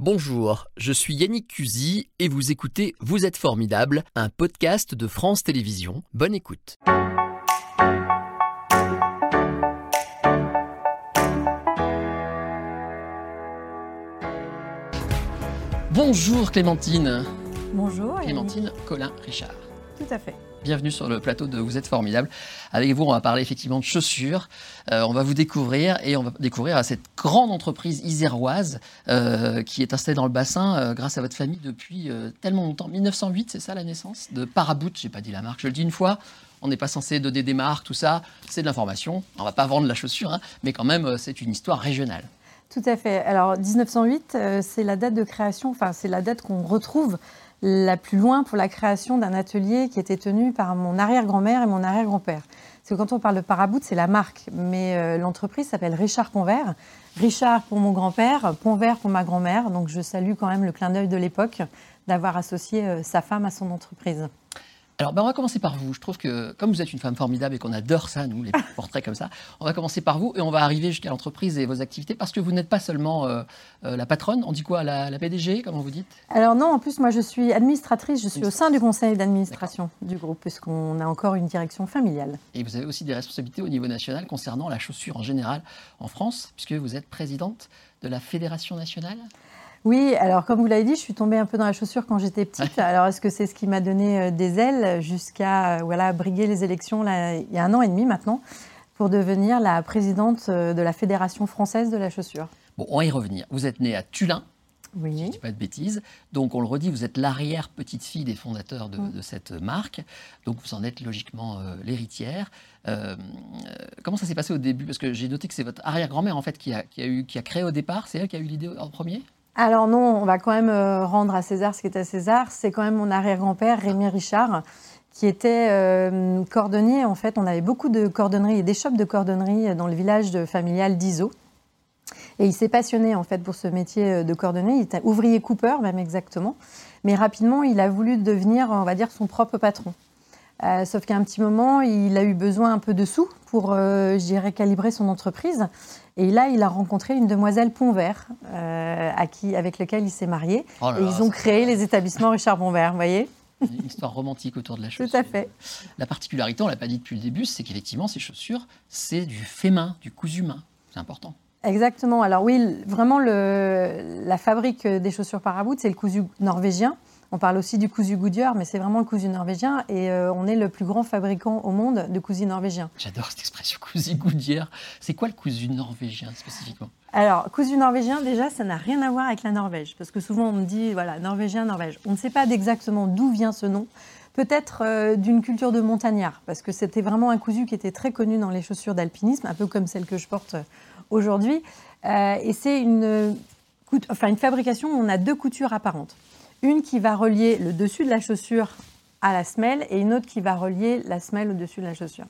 Bonjour, je suis Yannick Cusy et vous écoutez Vous êtes formidable, un podcast de France Télévisions. Bonne écoute. Bonjour Clémentine. Bonjour. Clémentine Colin Richard. Tout à fait. Bienvenue sur le plateau de Vous êtes formidable. Avec vous, on va parler effectivement de chaussures. Euh, on va vous découvrir et on va découvrir cette grande entreprise iséroise euh, qui est installée dans le bassin euh, grâce à votre famille depuis tellement longtemps. 1908, c'est ça la naissance? De Parabout. J'ai pas dit la marque, je le dis une fois. On n'est pas censé donner des marques, tout ça. C'est de l'information. On va pas vendre la chaussure, hein, mais quand même, c'est une histoire régionale. Tout à fait. Alors 1908, c'est la date de création, enfin c'est la date qu'on retrouve la plus loin pour la création d'un atelier qui était tenu par mon arrière-grand-mère et mon arrière-grand-père. Parce que quand on parle de Parabout, c'est la marque, mais euh, l'entreprise s'appelle Richard Ponvert. Richard pour mon grand-père, Ponvert pour ma grand-mère. Donc je salue quand même le clin d'œil de l'époque d'avoir associé euh, sa femme à son entreprise. Alors, ben, on va commencer par vous. Je trouve que, comme vous êtes une femme formidable et qu'on adore ça, nous, les portraits comme ça, on va commencer par vous et on va arriver jusqu'à l'entreprise et vos activités parce que vous n'êtes pas seulement euh, euh, la patronne, on dit quoi, la, la PDG, comment vous dites? Alors, non, en plus, moi, je suis administratrice, je suis au sein du conseil d'administration du groupe, puisqu'on a encore une direction familiale. Et vous avez aussi des responsabilités au niveau national concernant la chaussure en général en France, puisque vous êtes présidente de la Fédération nationale? Oui, alors comme vous l'avez dit, je suis tombée un peu dans la chaussure quand j'étais petite. Alors est-ce que c'est ce qui m'a donné euh, des ailes jusqu'à euh, voilà, briguer les élections là, il y a un an et demi maintenant pour devenir la présidente euh, de la Fédération française de la chaussure? Bon, on va y revenir. Vous êtes née à Tulin, oui. Je ne dis pas de bêtises. Donc, on le redit, vous êtes l'arrière-petite-fille des fondateurs de, mm. cette marque. Donc, vous en êtes logiquement l'héritière. comment ça s'est passé au début? Parce que j'ai noté que c'est votre arrière-grand-mère, en fait, qui a, qui, a eu, qui a créé au départ. C'est elle qui a eu l'idée en premier? Alors non, on va quand même euh, rendre à César ce qui est à César. C'est quand même mon arrière-grand-père, Rémi Richard, qui était euh, cordonnier. En fait, on avait beaucoup de cordonneries et des shops de cordonnerie dans le village familial d'Iso. Et il s'est passionné en fait pour ce métier euh, de cordonnier. Il était ouvrier coupeur, même exactement. Mais rapidement, il a voulu devenir, on va dire, son propre patron. Euh, sauf qu'à un petit moment, il a eu besoin un peu de sous pour, euh, je dirais, calibrer son entreprise. Et là, il a rencontré une demoiselle Pontvert, euh, à qui, avec laquelle il s'est marié. Oh et ils ont créé les établissements Richard Pontvert, vous voyez une histoire romantique autour de la chaussure. Tout à fait. La particularité, on ne l'a pas dit depuis le début, c'est qu'effectivement, ces chaussures, c'est du fait main, du cousu main. C'est important. Exactement. Alors oui, vraiment, le, la fabrique des chaussures Parabout, c'est le cousu norvégien. On parle aussi du cousu Goodyear, mais c'est vraiment le cousu norvégien et euh, on est le plus grand fabricant au monde de cousu norvégien. J'adore cette expression cousu Goodyear. C'est quoi le cousu norvégien spécifiquement? Alors, cousu norvégien, déjà, ça n'a rien à voir avec la Norvège, parce que souvent on me dit, voilà, norvégien, Norvège. On ne sait pas exactement d'où vient ce nom. Peut-être euh, d'une culture de montagnard, parce que c'était vraiment un cousu qui était très connu dans les chaussures d'alpinisme, un peu comme celle que je porte euh, aujourd'hui. et c'est une, enfin, une fabrication où on a deux coutures apparentes. Une qui va relier le dessus de la chaussure à la semelle et une autre qui va relier la semelle au dessus de la chaussure.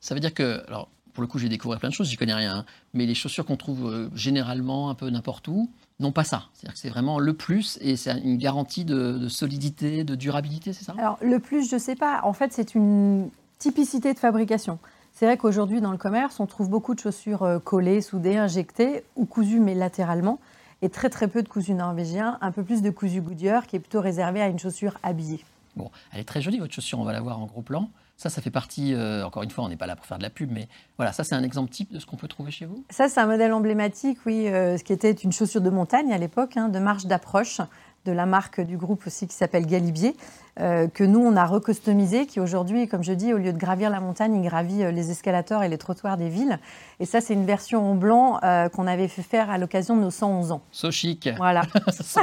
Ça veut dire que, alors pour le coup, j'ai découvert plein de choses, j'y connais rien, hein, mais les chaussures qu'on trouve euh, généralement un peu n'importe où, non pas ça. C'est-à-dire que c'est vraiment le plus et c'est une garantie de, solidité, de durabilité, c'est ça? Alors le plus, je ne sais pas. En fait, c'est une typicité de fabrication. C'est vrai qu'aujourd'hui, dans le commerce, on trouve beaucoup de chaussures euh, collées, soudées, injectées ou cousues, mais latéralement et très très peu de cousu norvégien, un peu plus de cousu Goodyear qui est plutôt réservé à une chaussure habillée. Bon, elle est très jolie votre chaussure, on va la voir en gros plan. Ça, ça fait partie, euh, encore une fois, on n'est pas là pour faire de la pub, mais voilà, ça c'est un exemple type de ce qu'on peut trouver chez vous? Ça, c'est un modèle emblématique, oui, euh, ce qui était une chaussure de montagne à l'époque, hein, de marche d'approche, de la marque du groupe aussi qui s'appelle Galibier, euh, que nous, on a recustomisé, qui aujourd'hui, comme je dis, au lieu de gravir la montagne, il gravit euh, les escalators et les trottoirs des villes. Et ça, c'est une version en blanc euh, qu'on avait fait faire à l'occasion de nos 111 ans. So chic. Voilà.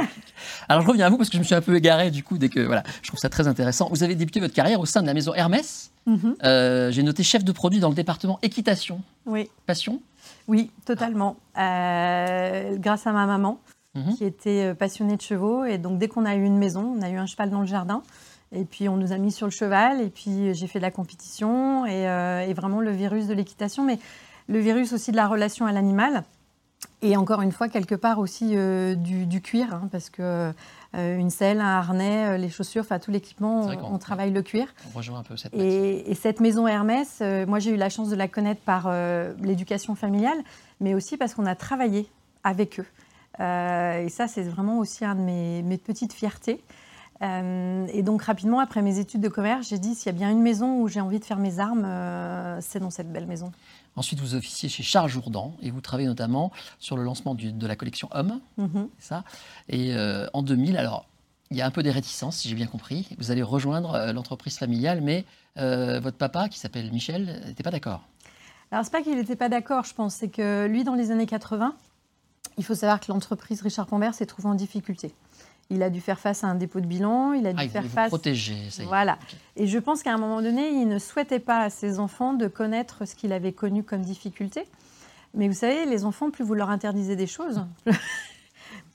Alors, je reviens à vous parce que je me suis un peu égaré du coup, dès que, voilà, je trouve ça très intéressant. Vous avez débuté votre carrière au sein de la maison Hermès. Mhm. J'ai noté chef de produit dans le département équitation. Oui. Passion Oui, totalement. grâce à ma maman. Mhm. qui était euh, passionné de chevaux. Et donc, dès qu'on a eu une maison, on a eu un cheval dans le jardin. Et puis, on nous a mis sur le cheval. Et puis, j'ai fait de la compétition et, euh, vraiment le virus de l'équitation, mais le virus aussi de la relation à l'animal. Et encore une fois, quelque part aussi euh, du, cuir, hein, parce que une selle, un harnais, les chaussures, enfin tout l'équipement, on, travaille le cuir. On rejoint un peu cette et, et cette maison Hermès, moi j'ai eu la chance de la connaître par l'éducation familiale, mais aussi parce qu'on a travaillé avec eux. Et ça, c'est vraiment aussi un de mes, mes petites fiertés. et donc rapidement, après mes études de commerce, j'ai dit, s'il y a bien une maison où j'ai envie de faire mes armes, c'est dans cette belle maison. Ensuite, vous officiez chez Charles Jourdan et vous travaillez notamment sur le lancement de la collection Homme. Mhm. ça? Et en 2000, alors il y a un peu des réticences, si j'ai bien compris. Vous allez rejoindre euh, l'entreprise familiale, mais euh, votre papa, qui s'appelle Michel, n'était pas d'accord. Alors, c'est pas qu'il n'était pas d'accord, je pense. C'est que lui, dans les années 80, il faut savoir que l'entreprise Richard Pambert s'est trouvée en difficulté. Il a dû faire face à un dépôt de bilan, il a dû ah, faire face. protéger, ça y est. Voilà. Et je pense qu'à un moment donné, il ne souhaitait pas à ses enfants de connaître ce qu'il avait connu comme difficulté. Mais vous savez, les enfants, plus vous leur interdisez des choses,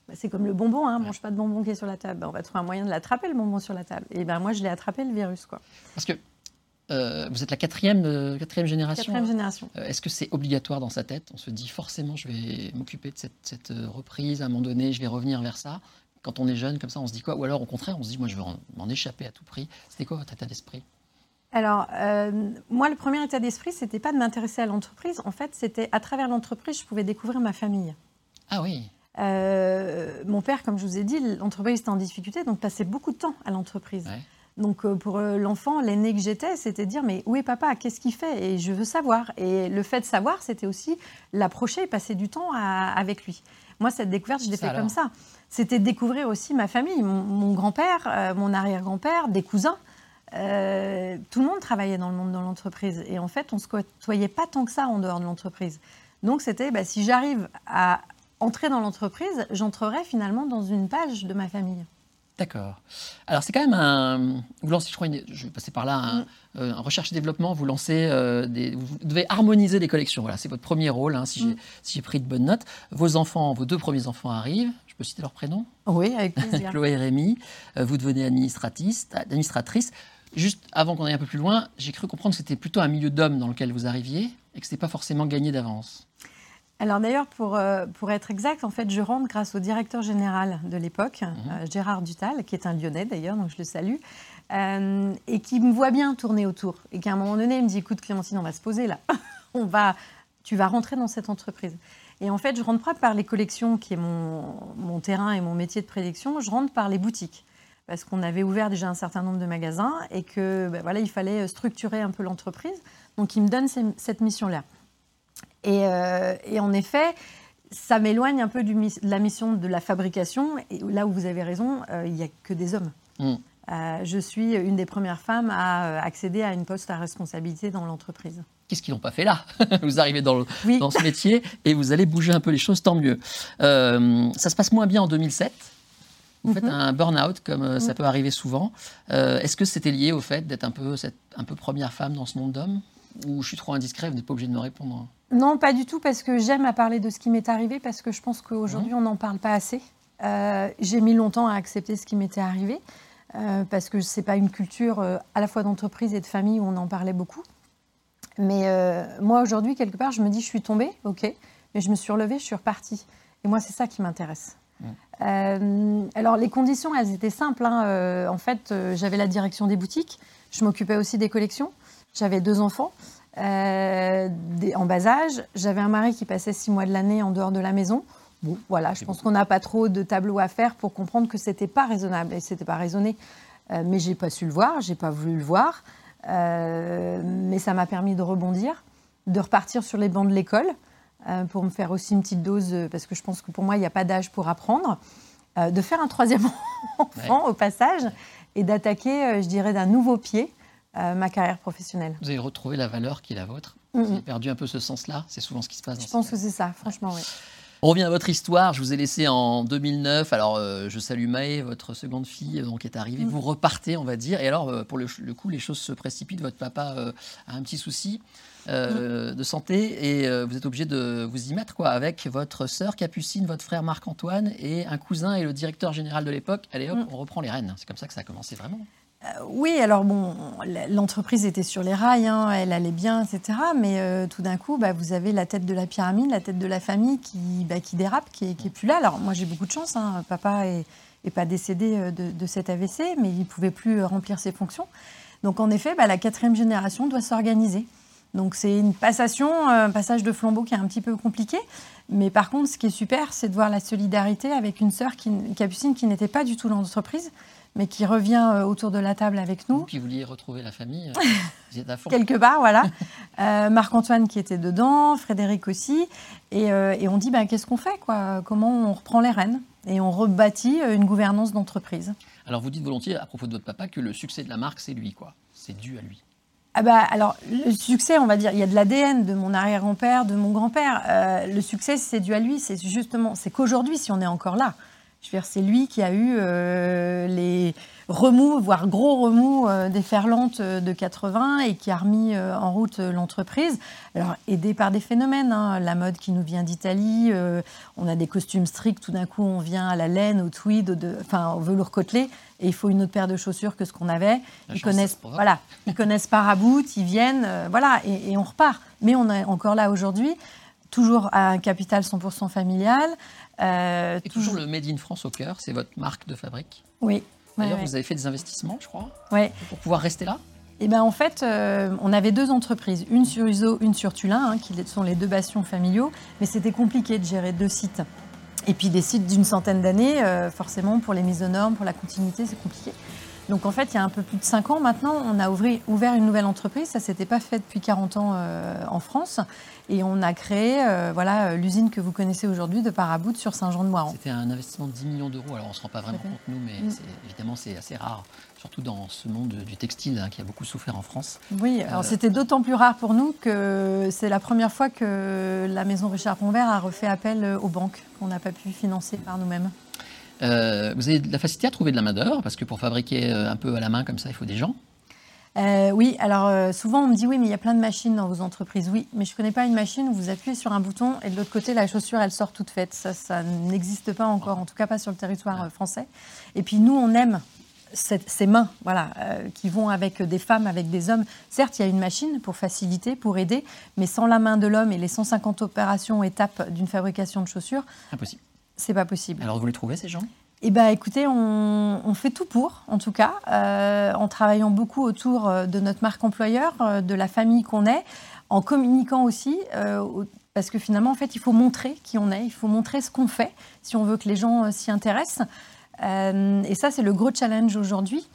Bah, c'est comme le bonbon, hein, mange pas de bonbon qui est sur la table. Bah, on va trouver un moyen de l'attraper, le bonbon sur la table. Et ben moi, je l'ai attrapé, le virus. Quoi. Parce que euh, vous êtes la quatrième, euh, quatrième génération. Quatrième génération. Euh, est-ce que c'est obligatoire dans sa tête? On se dit forcément, je vais m'occuper de cette, cette, reprise, à un moment donné, je vais revenir vers ça. Quand on est jeune, comme ça, on se dit quoi? Ou alors, au contraire, on se dit, moi, je veux m'en échapper à tout prix. C'était quoi votre état d'esprit? Alors, moi, le premier état d'esprit, c'était pas de m'intéresser à l'entreprise. En fait, c'était à travers l'entreprise, je pouvais découvrir ma famille. Ah oui. Mon père, comme je vous ai dit, l'entreprise était en difficulté, donc passait beaucoup de temps à l'entreprise. Donc euh, pour euh, l'enfant, l'aîné que j'étais, c'était dire mais où est papa? Qu'est-ce qu'il fait? Et je veux savoir. Et le fait de savoir, c'était aussi l'approcher et passer du temps avec lui. Moi, cette découverte, je l'ai fait comme ça. C'était découvrir aussi ma famille, mon, grand-père, mon arrière-grand-père, des cousins. tout le monde travaillait dans le monde de l'entreprise. Et en fait, on ne se côtoyait pas tant que ça en dehors de l'entreprise. Donc c'était, bah, si j'arrive à entrer dans l'entreprise, j'entrerai finalement dans une page de ma famille. D'accord. Alors c'est quand même un. Vous lancez, je crois, je vais passer par là, un, euh, recherche et développement. Vous lancez euh, des. Vous devez harmoniser des collections. Voilà, c'est votre premier rôle. Hein, mm. si j'ai pris de bonnes notes. Vos enfants, vos deux premiers enfants arrivent. Je peux citer leur prénom? Oui, avec plaisir. Chloé et Rémi. Euh, vous devenez administratrice. administratrice. Juste avant qu'on aille un peu plus loin, j'ai cru comprendre que c'était plutôt un milieu d'hommes dans lequel vous arriviez et que ce n'était pas forcément gagné d'avance. Alors d'ailleurs, pour, euh, pour être exact, en fait, je rentre grâce au directeur général de l'époque, mhm. euh, Gérard Dutal, qui est un Lyonnais d'ailleurs, donc je le salue, euh, et qui me voit bien tourner autour. Et qu'à un moment donné, il me dit, écoute Clémentine, on va se poser là. on va, tu vas rentrer dans cette entreprise. Et en fait, je rentre pas par les collections, qui est mon, mon terrain et mon métier de prédiction, je rentre par les boutiques. Parce qu'on avait ouvert déjà un certain nombre de magasins et que ben voilà, il fallait structurer un peu l'entreprise. Donc il me donne cette mission-là. Euh, et, en effet, ça m'éloigne un peu de la mission de la fabrication. Et là où vous avez raison, euh, il n'y a que des hommes. Mm. Euh, je suis une des premières femmes à accéder à une poste à responsabilité dans l'entreprise. Qu'est-ce qu'ils n'ont pas fait là? Vous arrivez dans, dans, ce métier et vous allez bouger un peu les choses, tant mieux. ça se passe moins bien en 2007. Vous faites mhm. un burn-out, comme ça peut arriver souvent. Est-ce que c'était lié au fait d'être un peu, cette, un peu première femme dans ce monde d'hommes? Ou je suis trop indiscret, vous n'êtes pas obligé de me répondre non, pas du tout, parce que j'aime à parler de ce qui m'est arrivé, parce que je pense qu'aujourd'hui, on n'en parle pas assez. Euh, j'ai mis longtemps à accepter ce qui m'était arrivé, euh, parce que ce n'est pas une culture euh, à la fois d'entreprise et de famille où on en parlait beaucoup. Mais moi, aujourd'hui, quelque part, je me dis, je suis tombée, ok, mais je me suis relevée, je suis repartie. Et moi, c'est ça qui m'intéresse. alors, les conditions, elles étaient simples. Hein. en fait, j'avais la direction des boutiques, je m'occupais aussi des collections, j'avais deux enfants. Euh, en bas âge. J'avais un mari qui passait six mois de l'année en dehors de la maison. Bon, voilà, je pense qu'on n'a pas trop de tableaux à faire pour comprendre que c'était pas raisonnable et c'était pas raisonné. Euh, mais j'ai pas su le voir, j'ai pas voulu le voir. Euh, mais ça m'a permis de rebondir, de repartir sur les bancs de l'école pour me faire aussi une petite dose, parce que je pense que pour moi, il n'y a pas d'âge pour apprendre. de faire un troisième enfant au passage et d'attaquer, je dirais, d'un nouveau pied euh, ma carrière professionnelle. Vous avez retrouvé la valeur qui est la vôtre Vous avez perdu un peu ce sens-là C'est souvent ce qui se passe. Je pense que c'est ça, franchement, oui. On revient à votre histoire. Je vous ai laissé en 2009. Alors, euh, je salue Maë, votre seconde fille, euh, donc, qui est arrivée. Mm. Vous repartez, on va dire. Et alors, pour le, coup, les choses se précipitent. Votre papa a un petit souci mm. de santé et vous êtes obligé de vous y mettre, quoi, avec votre sœur Capucine, votre frère Marc-Antoine et un cousin et le directeur général de l'époque. Allez hop, mm. on reprend les rênes. C'est comme ça que ça a commencé vraiment. Euh, oui, alors bon, l'entreprise était sur les rails, hein, elle allait bien, etc. Mais euh, tout d'un coup, bah, vous avez la tête de la pyramide, la tête de la famille qui, bah, dérape, qui est, plus là. Alors moi, j'ai beaucoup de chance. Hein. Papa est, pas décédé euh, de, cet AVC, mais il pouvait plus remplir ses fonctions. Donc en effet, bah, la quatrième génération doit s'organiser. Donc c'est une passation, un passage de flambeau qui est un petit peu compliqué. Mais par contre, ce qui est super, c'est de voir la solidarité avec une sœur qui, capucine qui n'était pas du tout dans l'entreprise, mais qui revient euh, autour de la table avec nous. Qui vouliez retrouver la famille euh, à fond. Quelque part, voilà. Euh, Marc-Antoine qui était dedans, Frédéric aussi. Et, on dit, bah, qu'est-ce qu'on fait quoi? Comment on reprend les rênes? Et on rebâtit une gouvernance d'entreprise. Alors vous dites volontiers à propos de votre papa que le succès de la marque, c'est lui, quoi. C'est dû à lui. Ah bah, alors, le succès, on va dire, il y a de l'ADN de mon arrière-grand-père, de mon grand-père. le succès, c'est dû à lui. C'est justement, c'est qu'aujourd'hui, si on est encore là, c'est lui qui a eu euh, les remous, voire gros remous euh, des ferlantes euh, de 80 et qui a remis en route l'entreprise. Alors, aidé par des phénomènes, hein, la mode qui nous vient d'Italie, on a des costumes stricts, tout d'un coup on vient à la laine, au tweed, enfin au velours côtelé, et il faut une autre paire de chaussures que ce qu'on avait. ils connaissent, voilà, ils connaissent Parabout, ils viennent, voilà, et, et on repart. Mais on est encore là aujourd'hui toujours à un capital 100% familial. Euh, et toujours le Made in France au cœur, c'est votre marque de fabrique. Oui. D'ailleurs, vous avez fait des investissements, je crois, oui. pour pouvoir rester là? Eh ben, en fait, euh, on avait deux entreprises, une sur Uso, une sur Tulin, hein, qui sont les deux bastions familiaux, mais c'était compliqué de gérer deux sites. Et puis des sites d'une centaine d'années, euh, forcément, pour les mises aux normes, pour la continuité, c'est compliqué. Donc en fait, il y a un peu plus de 5 ans maintenant, on a ouvert une nouvelle entreprise. Ça ne s'était pas fait depuis 40 ans en France. Et on a créé euh, voilà euh, l'usine que vous connaissez aujourd'hui de Parabout sur Saint-Jean-de-Moiran. C'était un investissement de 10 millions d'euros. Alors on ne se rend pas vraiment compte, nous, mais mm. évidemment, c'est assez rare, surtout dans ce monde du textile hein, qui a beaucoup souffert en France. Oui, alors euh, c'était d'autant plus rare pour nous que c'est la première fois que la maison Richard Ponvert a refait appel aux banques qu'on n'a pas pu financer par nous-mêmes. Vous avez de la facilité à trouver de la main-d'œuvre parce que pour fabriquer un peu à la main comme ça, il faut des gens. Euh, oui, alors euh, souvent on me dit oui, mais il y a plein de machines dans vos entreprises. Oui, mais je ne connais pas une machine où vous appuyez sur un bouton et de l'autre côté la chaussure elle sort toute faite. Ça, ça n'existe pas encore, en tout cas pas sur le territoire euh, français. Et puis nous on aime ces mains, voilà, qui vont avec des femmes, avec des hommes. Certes, il y a une machine pour faciliter, pour aider, mais sans la main de l'homme et les 150 opérations étapes d'une fabrication de chaussures, impossible. C'est pas possible. Alors vous les trouvez ces gens? Eh bien, écoutez, on, fait tout pour, en tout cas, euh, en travaillant beaucoup autour euh, de notre marque employeur, euh, de la famille qu'on est, en communiquant aussi, parce que finalement, en fait, il faut montrer qui on est, il faut montrer ce qu'on fait, si on veut que les gens s'y intéressent. et ça, c'est le gros challenge aujourd'hui.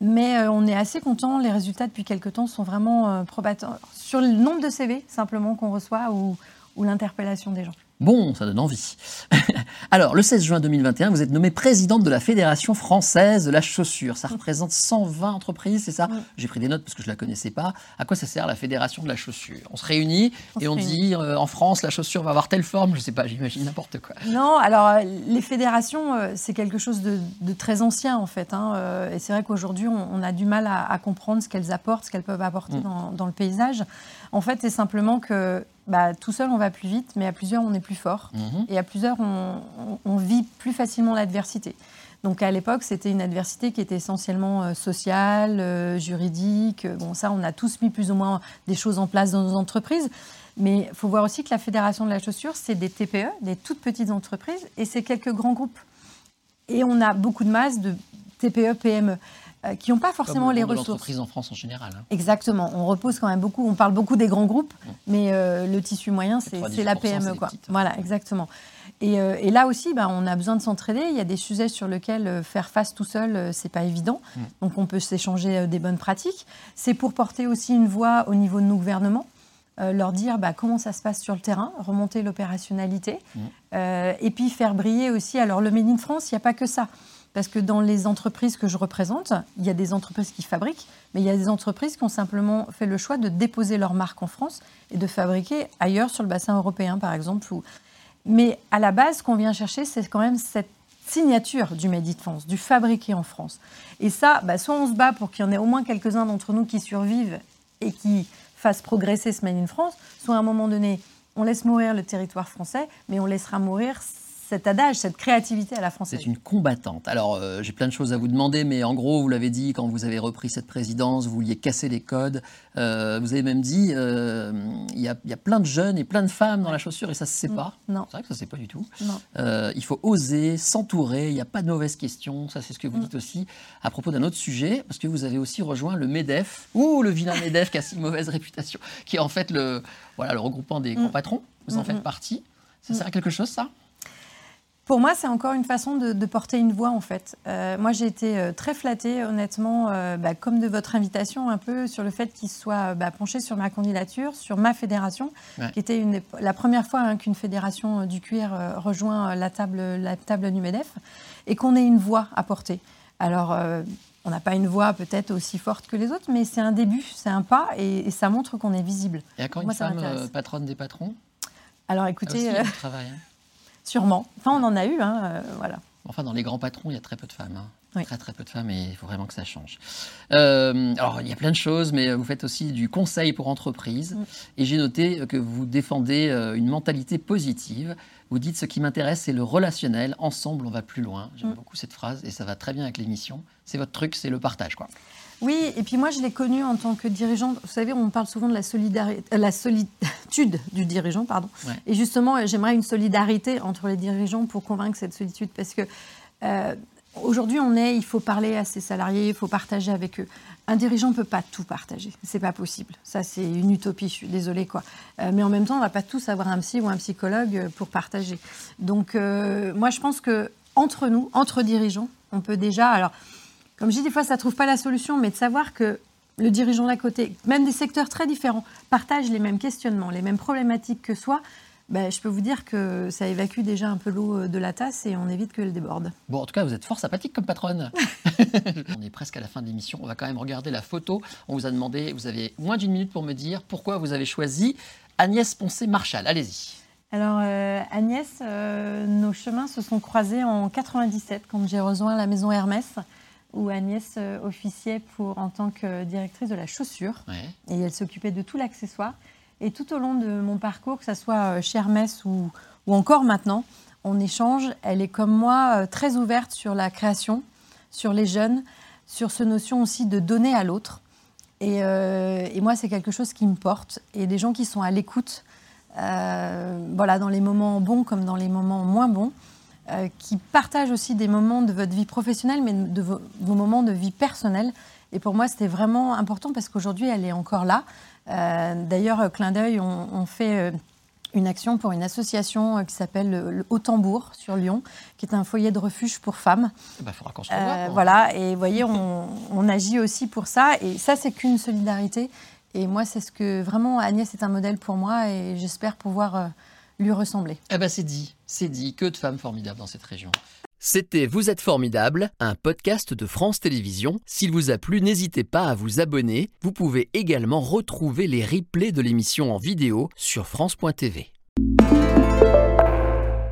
Mais on est assez content. Les résultats depuis quelques temps sont vraiment probateurs sur le nombre de CV simplement qu'on reçoit ou l'interpellation des gens. Bon, ça donne envie. Alors, le 16 juin 2021, vous êtes nommée présidente de la Fédération française de la chaussure. Ça représente 120 entreprises, c'est ça J'ai pris des notes parce que je ne la connaissais pas. À quoi ça sert la Fédération de la chaussure? On se réunit et on dit euh, en France, la chaussure va avoir telle forme, je ne sais pas, j'imagine n'importe quoi. Non, alors euh, les fédérations, euh, c'est quelque chose de, très ancien en fait. Hein, et c'est vrai qu'aujourd'hui, on, a du mal à, comprendre ce qu'elles apportent, ce qu'elles peuvent apporter mm. dans, le paysage. En fait, c'est simplement que bah, tout seul, on va plus vite, mais à plusieurs, on est plus fort. Mhm. Et à plusieurs, on, vit plus facilement l'adversité. Donc à l'époque, c'était une adversité qui était essentiellement euh, sociale, euh, juridique. Bon, ça, on a tous mis plus ou moins des choses en place dans nos entreprises. Mais il faut voir aussi que la Fédération de la chaussure, c'est des TPE, des toutes petites entreprises, et c'est quelques grands groupes. Et on a beaucoup de masse de TPE, PME. Euh, qui n'ont pas forcément les ressources. L'entreprise en France en général. Hein. Exactement. On repose quand même beaucoup. On parle beaucoup des grands groupes, mmh. mais euh, le tissu moyen, c'est la PME. Quoi. Voilà, exactement. Euh, et, là aussi, bah, on a besoin de s'entraider. Il y a des sujets sur lesquels faire face tout seul, c'est pas évident. Mmh. Donc, on peut s'échanger des bonnes pratiques. C'est pour porter aussi une voix au niveau de nos gouvernements. leur dire bah, comment ça se passe sur le terrain, remonter l'opérationnalité, mmh. et puis faire briller aussi. Alors le Made in France, il n'y a pas que ça. Parce que dans les entreprises que je représente, il y a des entreprises qui fabriquent, mais il y a des entreprises qui ont simplement fait le choix de déposer leur marque en France et de fabriquer ailleurs sur le bassin européen, par exemple. Mais à la base, ce qu'on vient chercher, c'est quand même cette signature du Made in France, du fabriqué en France. Et ça, bah, soit on se bat pour qu'il y en ait au moins quelques-uns d'entre nous qui survivent et qui fassent progresser ce Made in France, soit à un moment donné, on laisse mourir le territoire français, mais on laissera mourir cet adage, cette créativité à la française. C'est une combattante. Alors, euh, j'ai plein de choses à vous demander, mais en gros, vous l'avez dit, quand vous avez repris cette présidence, vous vouliez casser les codes. Euh, vous avez même dit, euh, il y, a, y, a plein de jeunes et plein de femmes dans la chaussure et ça se sait pas. Non. C'est vrai que ça se sait pas du tout. Non. il faut oser, s'entourer, il n'y a pas de mauvaises questions. Ça, c'est ce que vous dites aussi à propos d'un autre sujet, parce que vous avez aussi rejoint le MEDEF, ou le vilain MEDEF qui a si mauvaise réputation, qui est en fait le, voilà, le regroupement des grands patrons. Vous en faites partie. Ça sert à quelque chose, ça? Pour moi, c'est encore une façon de, de, porter une voix, en fait. Euh, moi, j'ai été euh, très flattée, honnêtement, euh, bah, comme de votre invitation, un peu sur le fait qu'il soit bah, penché sur ma candidature, sur ma fédération, ouais. qui était une, la première fois hein, qu'une fédération du cuir euh, rejoint la table, la table du MEDEF, et qu'on ait une voix à porter. Alors, on n'a pas une voix peut-être aussi forte que les autres, mais c'est un début, c'est un pas, et, et, ça montre qu'on est visible. Et à quand moi, une femme patronne des patrons? Alors, écoutez... Ah aussi, travail, hein. Sûrement. Enfin, on en a eu, hein, euh, voilà. Enfin, dans les grands patrons, il y a très peu de femmes. Hein. Oui. Très très peu de femmes et il faut vraiment que ça change. Euh, alors, il y a plein de choses, mais vous faites aussi du conseil pour entreprises. Et j'ai noté que vous défendez euh, une mentalité positive. Vous dites ce qui m'intéresse, c'est le relationnel. Ensemble, on va plus loin. J'aime Mm. beaucoup cette phrase et ça va très bien avec l'émission. C'est votre truc, c'est le partage, quoi. Oui, et puis moi, je l'ai connu en tant que dirigeante. Vous savez, on parle souvent de la, solidarité, euh, la solitude du dirigeant, pardon. Ouais. Et justement, j'aimerais une solidarité entre les dirigeants pour convaincre cette solitude, parce que euh, aujourd'hui, on est, il faut parler à ses salariés, il faut partager avec eux. Un dirigeant ne peut pas tout partager, c'est pas possible. Ça, c'est une utopie. Je suis désolée, quoi. Euh, mais en même temps, on va pas tous avoir un psy ou un psychologue pour partager. Donc, euh, moi, je pense que entre nous, entre dirigeants, on peut déjà. Alors, comme je dis, des fois, ça ne trouve pas la solution, mais de savoir que le dirigeant d'à côté, même des secteurs très différents, partagent les mêmes questionnements, les mêmes problématiques que soi, ben, je peux vous dire que ça évacue déjà un peu l'eau de la tasse et on évite qu'elle déborde. Bon, en tout cas, vous êtes fort sympathique comme patronne. on est presque à la fin de l'émission. On va quand même regarder la photo. On vous a demandé, vous avez moins d'une minute pour me dire pourquoi vous avez choisi Agnès Poncé-Marchal. Allez-y. Alors euh, Agnès, euh, nos chemins se sont croisés en 97 quand j'ai rejoint la maison Hermès où Agnès euh, officiait pour, en tant que directrice de la chaussure. Ouais. Et elle s'occupait de tout l'accessoire. Et tout au long de mon parcours, que ce soit chez Hermès ou, ou, encore maintenant, on échange. Elle est comme moi très ouverte sur la création, sur les jeunes, sur ce notion aussi de donner à l'autre. Et, euh, et, moi, c'est quelque chose qui me porte. Et des gens qui sont à l'écoute, euh, voilà, dans les moments bons comme dans les moments moins bons, euh, qui partagent aussi des moments de votre vie professionnelle, mais de vos, vos moments de vie personnelle. Et pour moi, c'était vraiment important parce qu'aujourd'hui, elle est encore là. Euh, D'ailleurs, clin d'œil, on, on, fait une action pour une association qui s'appelle le, le Haut Tambour sur Lyon, qui est un foyer de refuge pour femmes. Il bah, faudra qu'on se revoie. Euh, voilà, et vous voyez, on, on, agit aussi pour ça. Et ça, c'est qu'une solidarité. Et moi, c'est ce que vraiment Agnès est un modèle pour moi et j'espère pouvoir euh, lui ressembler. Eh ben, c'est dit, c'est dit. Que de femmes formidables dans cette région. C'était Vous êtes formidable, un podcast de France Télévisions. S'il vous a plu, n'hésitez pas à vous abonner. Vous pouvez également retrouver les replays de l'émission en vidéo sur France.tv.